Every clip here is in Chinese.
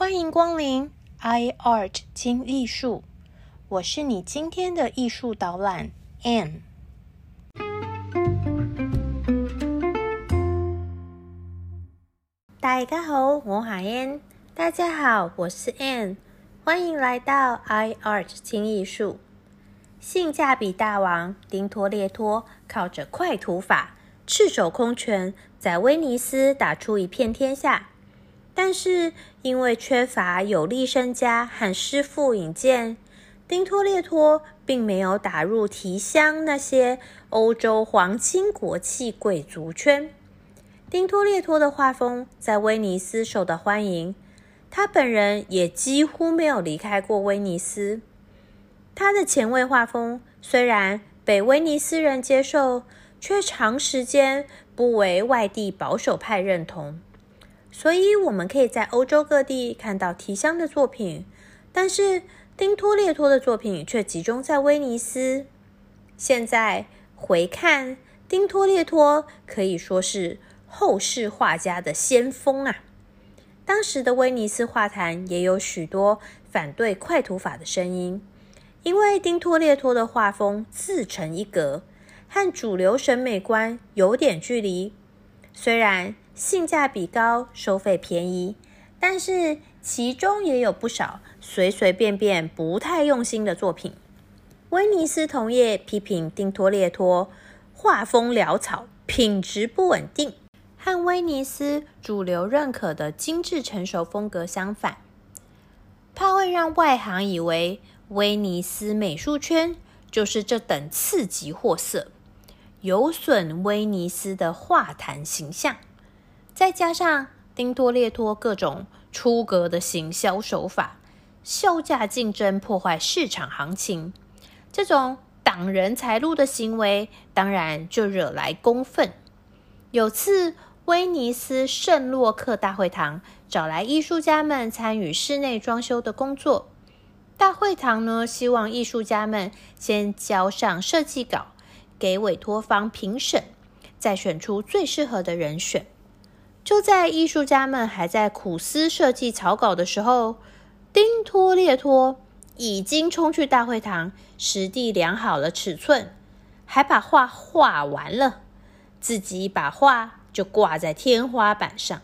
欢迎光临 iArt 轻艺术，我是你今天的艺术导览 Anne。大家好，我是 Anne。大家好，我是 Anne。欢迎来到 iArt 轻艺术。性价比大王丁托列托靠着快图法，赤手空拳在威尼斯打出一片天下。但是因为缺乏有力身家和师傅引荐，丁托列托并没有打入提香那些欧洲皇亲国戚贵族圈。丁托列托的画风在威尼斯受到欢迎，他本人也几乎没有离开过威尼斯。他的前卫画风虽然被威尼斯人接受，却长时间不为外地保守派认同。所以，我们可以在欧洲各地看到提香的作品，但是丁托列托的作品却集中在威尼斯。现在回看丁托列托，可以说是后世画家的先锋啊！当时的威尼斯画坛也有许多反对快图法的声音，因为丁托列托的画风自成一格，和主流审美观有点距离。虽然性价比高，收费便宜，但是其中也有不少随随便便、不太用心的作品。威尼斯同业批评丁托列托画风潦草、品质不稳定，和威尼斯主流认可的精致成熟风格相反，怕会让外行以为威尼斯美术圈就是这等次级货色，有损威尼斯的画坛形象。再加上丁托列托各种出格的行销手法，销价竞争破坏市场行情，这种挡人财路的行为，当然就惹来公愤。有次威尼斯圣洛克大会堂找来艺术家们参与室内装修的工作，大会堂呢希望艺术家们先交上设计稿给委托方评审，再选出最适合的人选。就在艺术家们还在苦思设计草稿的时候，丁托列托已经冲去大会堂，实地量好了尺寸，还把画画完了，自己把画就挂在天花板上。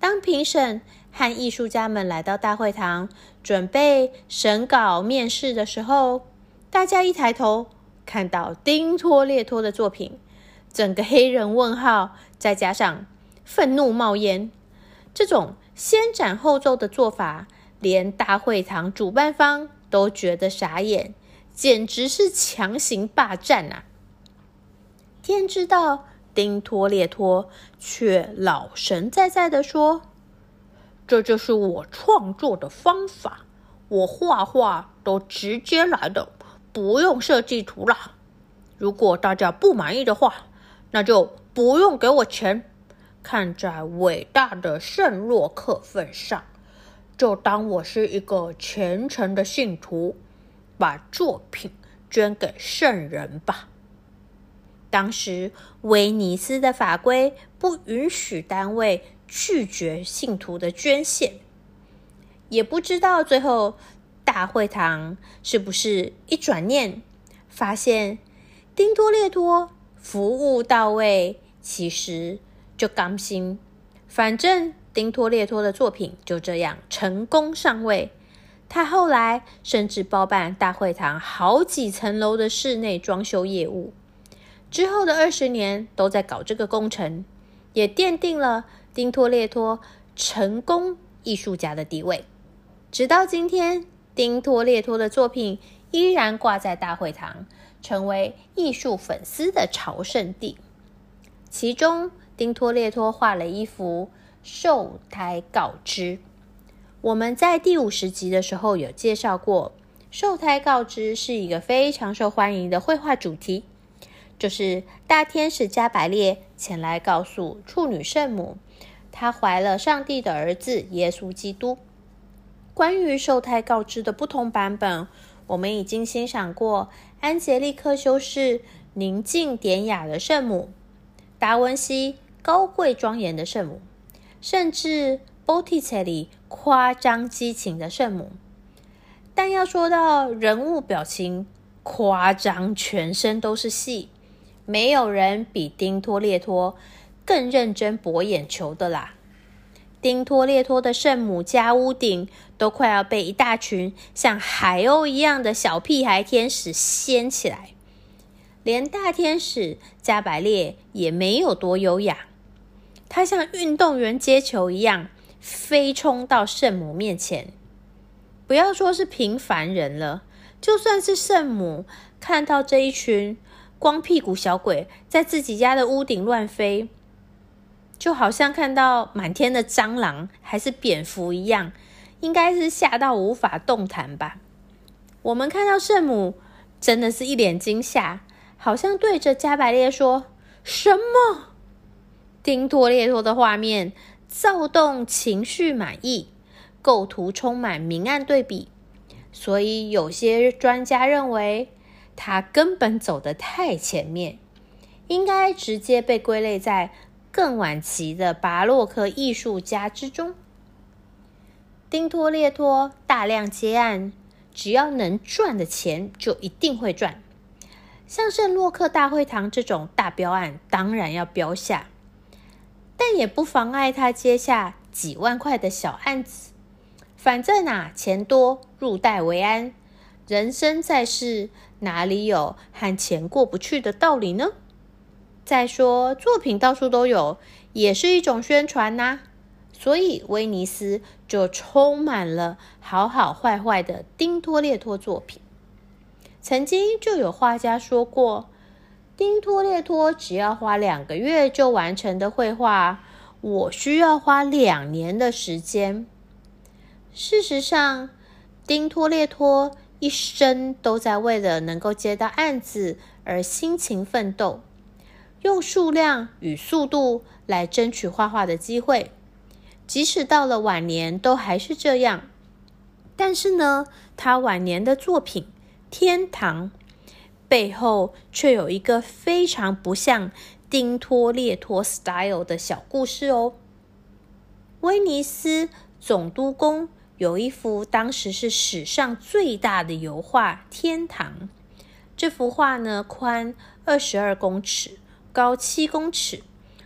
当评审和艺术家们来到大会堂准备审稿面试的时候，大家一抬头看到丁托列托的作品，整个黑人问号，再加上。愤怒冒烟，这种先斩后奏的做法，连大会堂主办方都觉得傻眼，简直是强行霸占啊！天知道，丁托列托却老神在在的说：“这就是我创作的方法，我画画都直接来的，不用设计图啦。如果大家不满意的话，那就不用给我钱。”看在伟大的圣洛克份上，就当我是一个虔诚的信徒，把作品捐给圣人吧。当时威尼斯的法规不允许单位拒绝信徒的捐献，也不知道最后大会堂是不是一转念发现丁多列多服务到位，其实。就甘心，反正丁托列托的作品就这样成功上位。他后来甚至包办大会堂好几层楼的室内装修业务，之后的二十年都在搞这个工程，也奠定了丁托列托成功艺术家的地位。直到今天，丁托列托的作品依然挂在大会堂，成为艺术粉丝的朝圣地。其中，丁托列托画了一幅受胎告知。我们在第五十集的时候有介绍过，受胎告知是一个非常受欢迎的绘画主题，就是大天使加百列前来告诉处女圣母，她怀了上帝的儿子耶稣基督。关于受胎告知的不同版本，我们已经欣赏过安杰利克修士宁静典雅的圣母，达文西。高贵庄严的圣母，甚至 Botticelli 夸张激情的圣母。但要说到人物表情夸张，全身都是戏，没有人比丁托列托更认真博眼球的啦。丁托列托的圣母加屋顶都快要被一大群像海鸥一样的小屁孩天使掀起来，连大天使加百列也没有多优雅，他像运动员接球一样飞冲到圣母面前。不要说是平凡人了，就算是圣母看到这一群光屁股小鬼在自己家的屋顶乱飞。就好像看到满天的蟑螂还是蝙蝠一样，应该是吓到无法动弹吧。我们看到圣母真的是一脸惊吓，好像对着加百列说：“什么？”丁托列托的画面躁动，情绪满意，构图充满明暗对比，所以有些专家认为他根本走得太前面，应该直接被归类在。更晚期的巴洛克艺术家之中，丁托列托大量接案，只要能赚的钱就一定会赚。像圣洛克大会堂这种大标案，当然要标下，但也不妨碍他接下几万块的小案子。反正啊，钱多入袋为安。人生在世，哪里有和钱过不去的道理呢？再说，作品到处都有，也是一种宣传呐。所以威尼斯就充满了好好坏坏的丁托列托作品。曾经就有画家说过，丁托列托只要花两个月就完成的绘画，我需要花两年的时间。事实上，丁托列托一生都在为了能够接到案子而辛勤奋斗。用数量与速度来争取画画的机会，即使到了晚年都还是这样。但是呢，他晚年的作品《天堂》背后却有一个非常不像丁托列托 style 的小故事哦。威尼斯总督宫有一幅当时是史上最大的油画《天堂》，这幅画呢宽二十二公尺。高七公尺，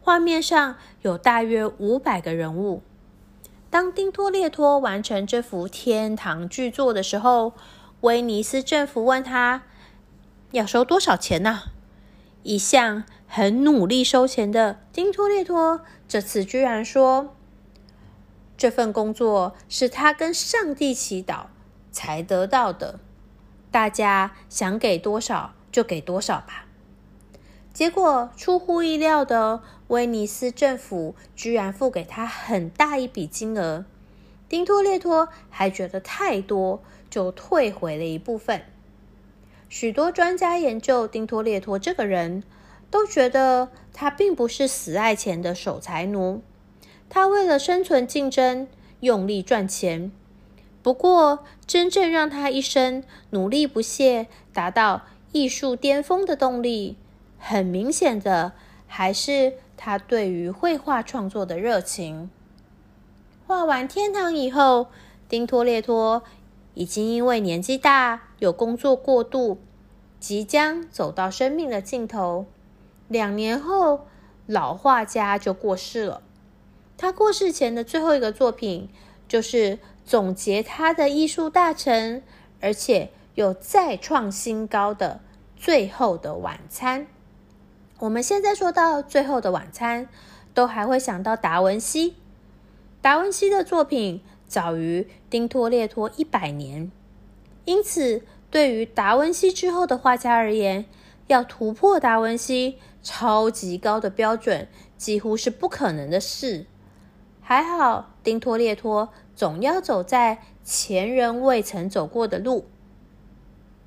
画面上有大约五百个人物。当丁托列托完成这幅天堂巨作的时候，威尼斯政府问他要收多少钱呢？一向很努力收钱的丁托列托，这次居然说：“这份工作是他跟上帝祈祷才得到的，大家想给多少就给多少吧。”结果出乎意料的，威尼斯政府居然付给他很大一笔金额。丁托列托还觉得太多，就退回了一部分。许多专家研究丁托列托这个人，都觉得他并不是死爱钱的守财奴。他为了生存竞争，用力赚钱。不过，真正让他一生努力不懈，达到艺术巅峰的动力。很明显的，还是他对于绘画创作的热情。画完天堂以后，丁托列托已经因为年纪大，有工作过度，即将走到生命的尽头。两年后，老画家就过世了。他过世前的最后一个作品，就是总结他的艺术大成，而且又再创新高的《最后的晚餐》。我们现在说到《最后的晚餐》，都还会想到达文西。达文西的作品早于丁托列托一百年，因此对于达文西之后的画家而言，要突破达文西超级高的标准，几乎是不可能的事。还好，丁托列托总要走在前人未曾走过的路。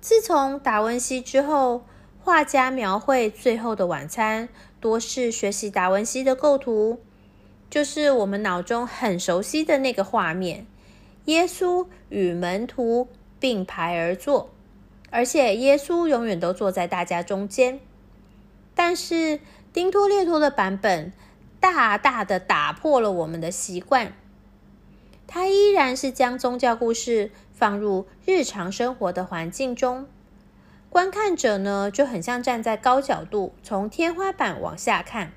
自从达文西之后，画家描绘《最后的晚餐》，多是学习达文西的构图，就是我们脑中很熟悉的那个画面：耶稣与门徒并排而坐，而且耶稣永远都坐在大家中间。但是丁托列托的版本大大的打破了我们的习惯，他依然是将宗教故事放入日常生活的环境中。观看者呢，就很像站在高角度从天花板往下看。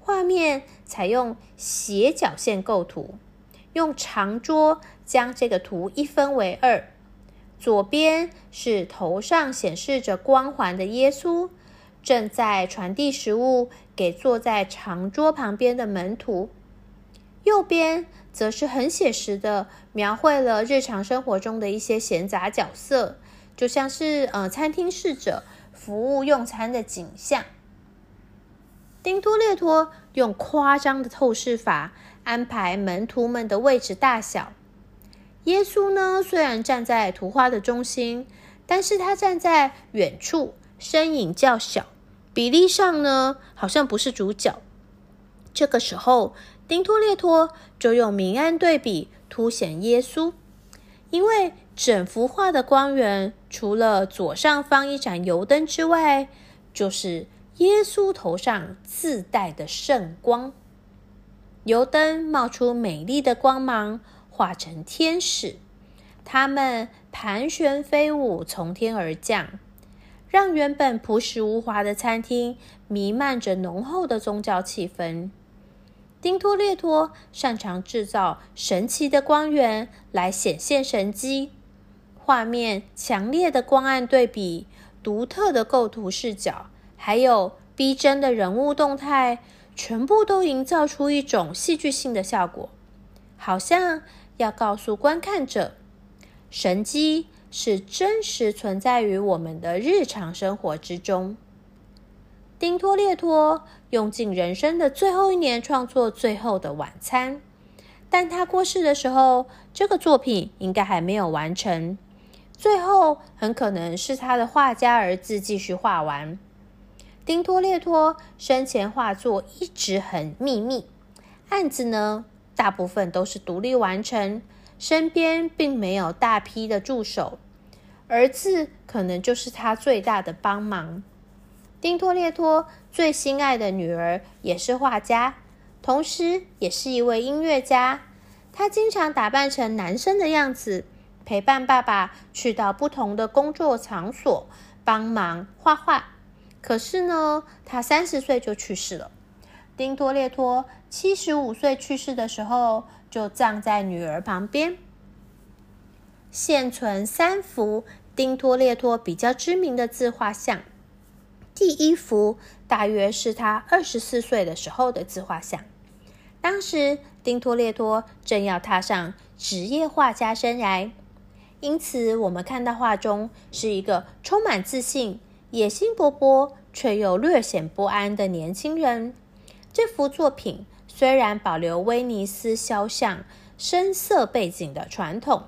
画面采用斜角线构图，用长桌将这个图一分为二。左边是头上显示着光环的耶稣，正在传递食物给坐在长桌旁边的门徒。右边则是很写实的描绘了日常生活中的一些闲杂角色。就像是呃，餐厅侍者服务用餐的景象。丁托列托用夸张的透视法安排门徒们的位置大小。耶稣呢，虽然站在图画的中心，但是他站在远处，身影较小，比例上呢，好像不是主角。这个时候，丁托列托就用明暗对比凸显耶稣，因为。整幅画的光源，除了左上方一盏油灯之外，就是耶稣头上自带的圣光。油灯冒出美丽的光芒，化成天使，他们盘旋飞舞，从天而降，让原本朴实无华的餐厅弥漫着浓厚的宗教气氛。丁托列托擅长制造神奇的光源来显现神迹。画面强烈的光暗对比、独特的构图视角，还有逼真的人物动态，全部都营造出一种戏剧性的效果，好像要告诉观看者，神机是真实存在于我们的日常生活之中。丁托列托用尽人生的最后一年创作《最后的晚餐》，但他过世的时候，这个作品应该还没有完成。最后很可能是他的画家儿子继续画完。丁托列托生前画作一直很秘密，案子呢大部分都是独立完成，身边并没有大批的助手。儿子可能就是他最大的帮忙。丁托列托最心爱的女儿也是画家，同时也是一位音乐家。他经常打扮成男生的样子。陪伴爸爸去到不同的工作场所，帮忙画画。可是呢，他三十岁就去世了。丁托列托七十五岁去世的时候，就葬在女儿旁边。现存三幅丁托列托比较知名的自画像。第一幅大约是他二十四岁的时候的自画像，当时丁托列托正要踏上职业画家生涯。因此，我们看到画中是一个充满自信、野心勃勃却又略显不安的年轻人。这幅作品虽然保留威尼斯肖像深色背景的传统，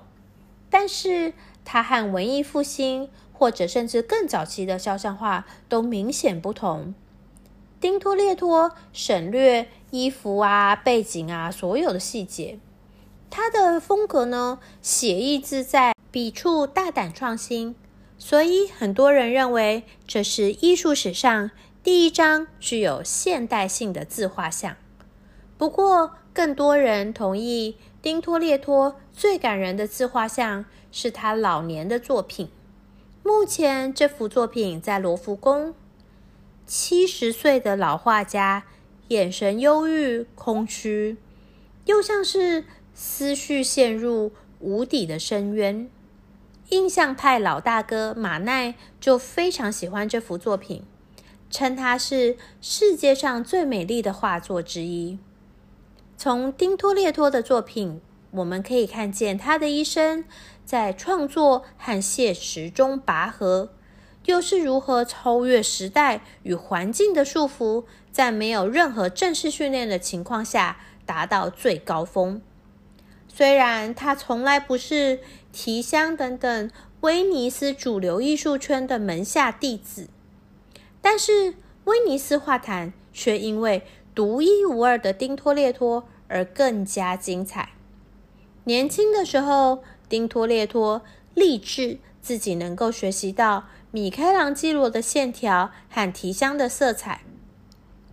但是它和文艺复兴或者甚至更早期的肖像画都明显不同。丁托列托省略衣服啊、背景啊所有的细节，他的风格呢写意自在。笔触大胆创新，所以很多人认为这是艺术史上第一张具有现代性的自画像。不过，更多人同意丁托列托最感人的自画像是他老年的作品。目前，这幅作品在罗浮宫。七十岁的老画家，眼神忧郁、空虚，又像是思绪陷入无底的深渊。印象派老大哥马奈就非常喜欢这幅作品，称它是世界上最美丽的画作之一。从丁托列托的作品，我们可以看见他的一生在创作和现实中拔河，又是如何超越时代与环境的束缚，在没有任何正式训练的情况下达到最高峰。虽然他从来不是提香等等威尼斯主流艺术圈的门下弟子，但是威尼斯画坛却因为独一无二的丁托列托而更加精彩。年轻的时候，丁托列托立志自己能够学习到米开朗基罗的线条和提香的色彩，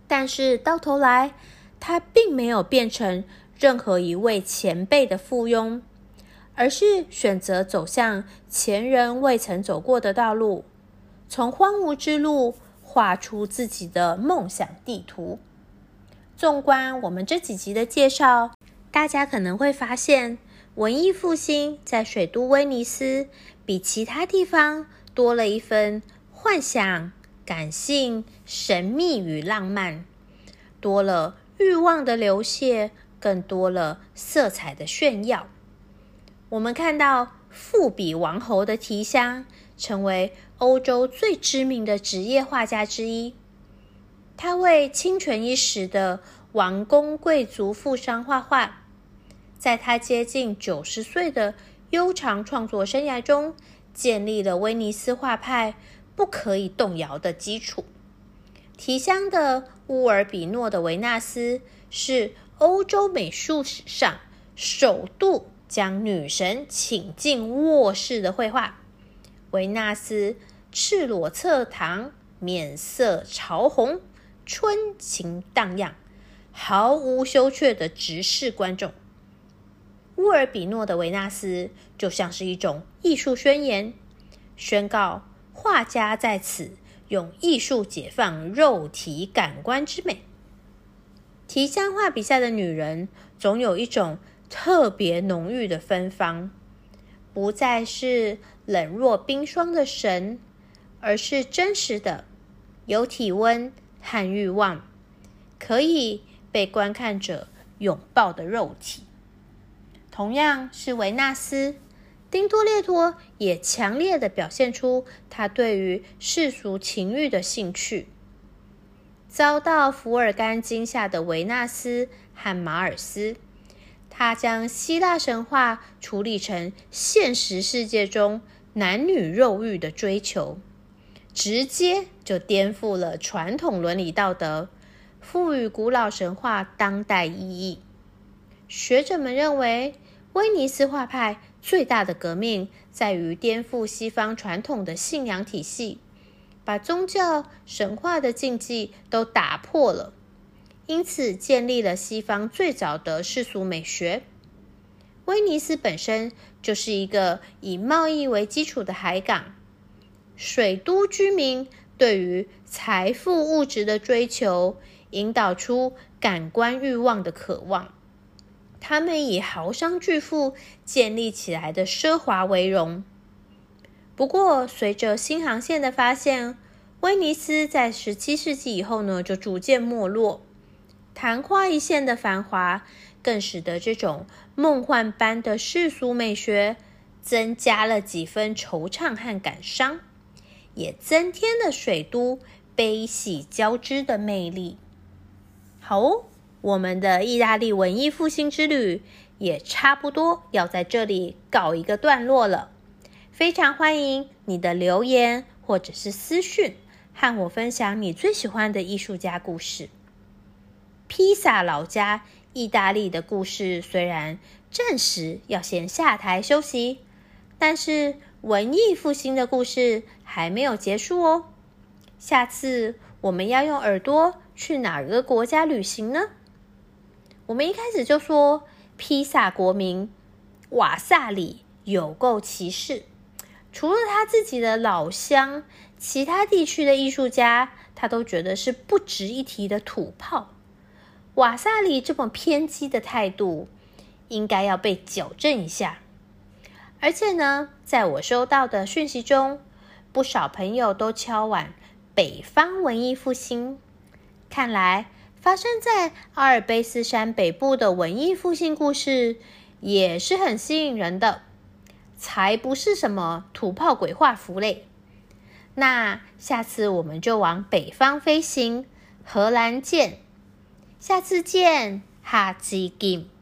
但是到头来，他并没有变成。任何一位前辈的附庸，而是选择走向前人未曾走过的道路，从荒芜之路画出自己的梦想地图。纵观我们这几集的介绍，大家可能会发现，文艺复兴在水都威尼斯比其他地方多了一分幻想、感性、神秘与浪漫，多了欲望的流泻。更多了色彩的炫耀。我们看到富比王侯的提香成为欧洲最知名的职业画家之一。他为清泉一时的王公贵族富商画画。在他接近九十岁的悠长创作生涯中，建立了威尼斯画派不可以动摇的基础。提香的乌尔比诺的维纳斯是。欧洲美术史上首度将女神请进卧室的绘画，维纳斯赤裸侧躺，面色潮红，春情荡漾，毫无羞怯的直视观众。乌尔比诺的维纳斯就像是一种艺术宣言，宣告画家在此用艺术解放肉体感官之美。提香画笔下的女人，总有一种特别浓郁的芬芳，不再是冷若冰霜的神，而是真实的、有体温和欲望，可以被观看者拥抱的肉体。同样是维纳斯，丁多列托也强烈的表现出他对于世俗情欲的兴趣。遭到伏尔甘惊吓的维纳斯和马尔斯，他将希腊神话处理成现实世界中男女肉欲的追求，直接就颠覆了传统伦理道德，赋予古老神话当代意义。学者们认为，威尼斯画派最大的革命在于颠覆西方传统的信仰体系。把宗教神话的禁忌都打破了，因此建立了西方最早的世俗美学。威尼斯本身就是一个以贸易为基础的海港，水都居民对于财富物质的追求，引导出感官欲望的渴望。他们以豪商巨富建立起来的奢华为荣。不过，随着新航线的发现，威尼斯在十七世纪以后呢，就逐渐没落。昙花一现的繁华，更使得这种梦幻般的世俗美学增加了几分惆怅和感伤，也增添了水都悲喜交织的魅力。好哦，我们的意大利文艺复兴之旅也差不多要在这里告一个段落了。非常欢迎你的留言或者是私讯，和我分享你最喜欢的艺术家故事。披萨老家意大利的故事虽然暂时要先下台休息，但是文艺复兴的故事还没有结束哦。下次我们要用耳朵去哪个国家旅行呢？我们一开始就说披萨国民瓦萨里有够歧视。除了他自己的老乡，其他地区的艺术家，他都觉得是不值一提的土炮。瓦萨里这么偏激的态度，应该要被矫正一下。而且呢，在我收到的讯息中，不少朋友都敲碗北方文艺复兴。看来，发生在阿尔卑斯山北部的文艺复兴故事，也是很吸引人的。才不是什么土炮鬼画符嘞！那下次我们就往北方飞行，荷兰见。下次见，下次见。